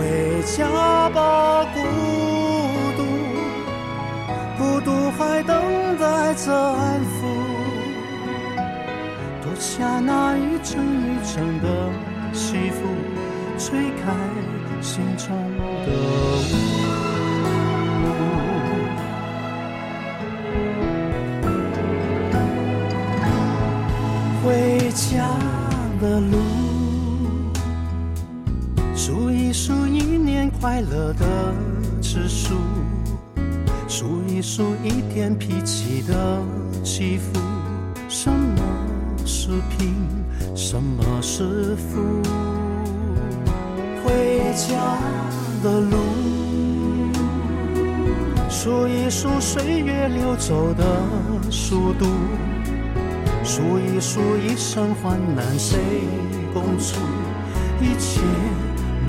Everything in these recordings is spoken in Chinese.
回家吧，孤独，孤独还等待着安抚。脱下那一层一层的西服，吹开心中的雾。数一数一年快乐的次数，数一数一天脾气的起伏。什么是贫，什么是富？回家的路，数一数岁月流走的速度，数一数一生患难谁共处？一切。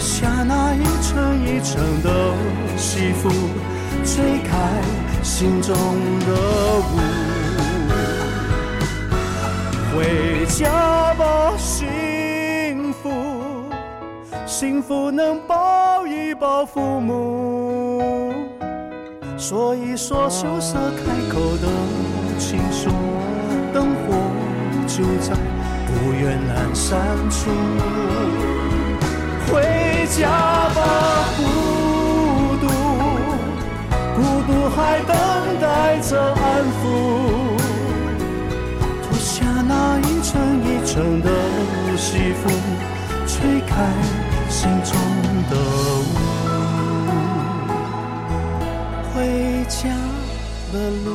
下那一层一层的西服，吹开心中的雾。回家吧，幸福，幸福能抱一抱父母，说一说羞涩开口的情书，灯火。就在不远阑珊处，回家吧，孤独，孤独还等待着安抚。脱下那一层一层的西服，吹开心中的雾，回家的路。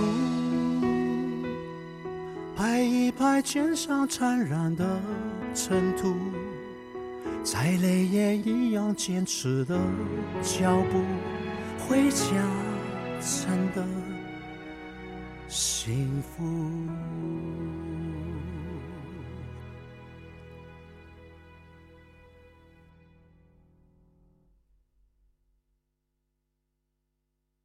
拍一拍肩上沾染的尘土，再累也一样坚持的脚步，回家真的幸福。